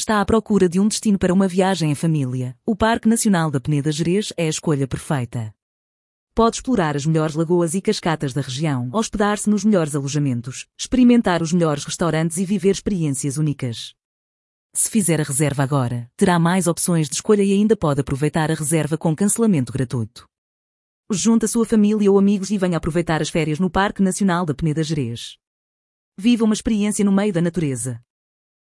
Está à procura de um destino para uma viagem em família? O Parque Nacional da Peneda Gerês é a escolha perfeita. Pode explorar as melhores lagoas e cascatas da região, hospedar-se nos melhores alojamentos, experimentar os melhores restaurantes e viver experiências únicas. Se fizer a reserva agora, terá mais opções de escolha e ainda pode aproveitar a reserva com cancelamento gratuito. Junte a sua família ou amigos e venha aproveitar as férias no Parque Nacional da Peneda Gerês. Viva uma experiência no meio da natureza.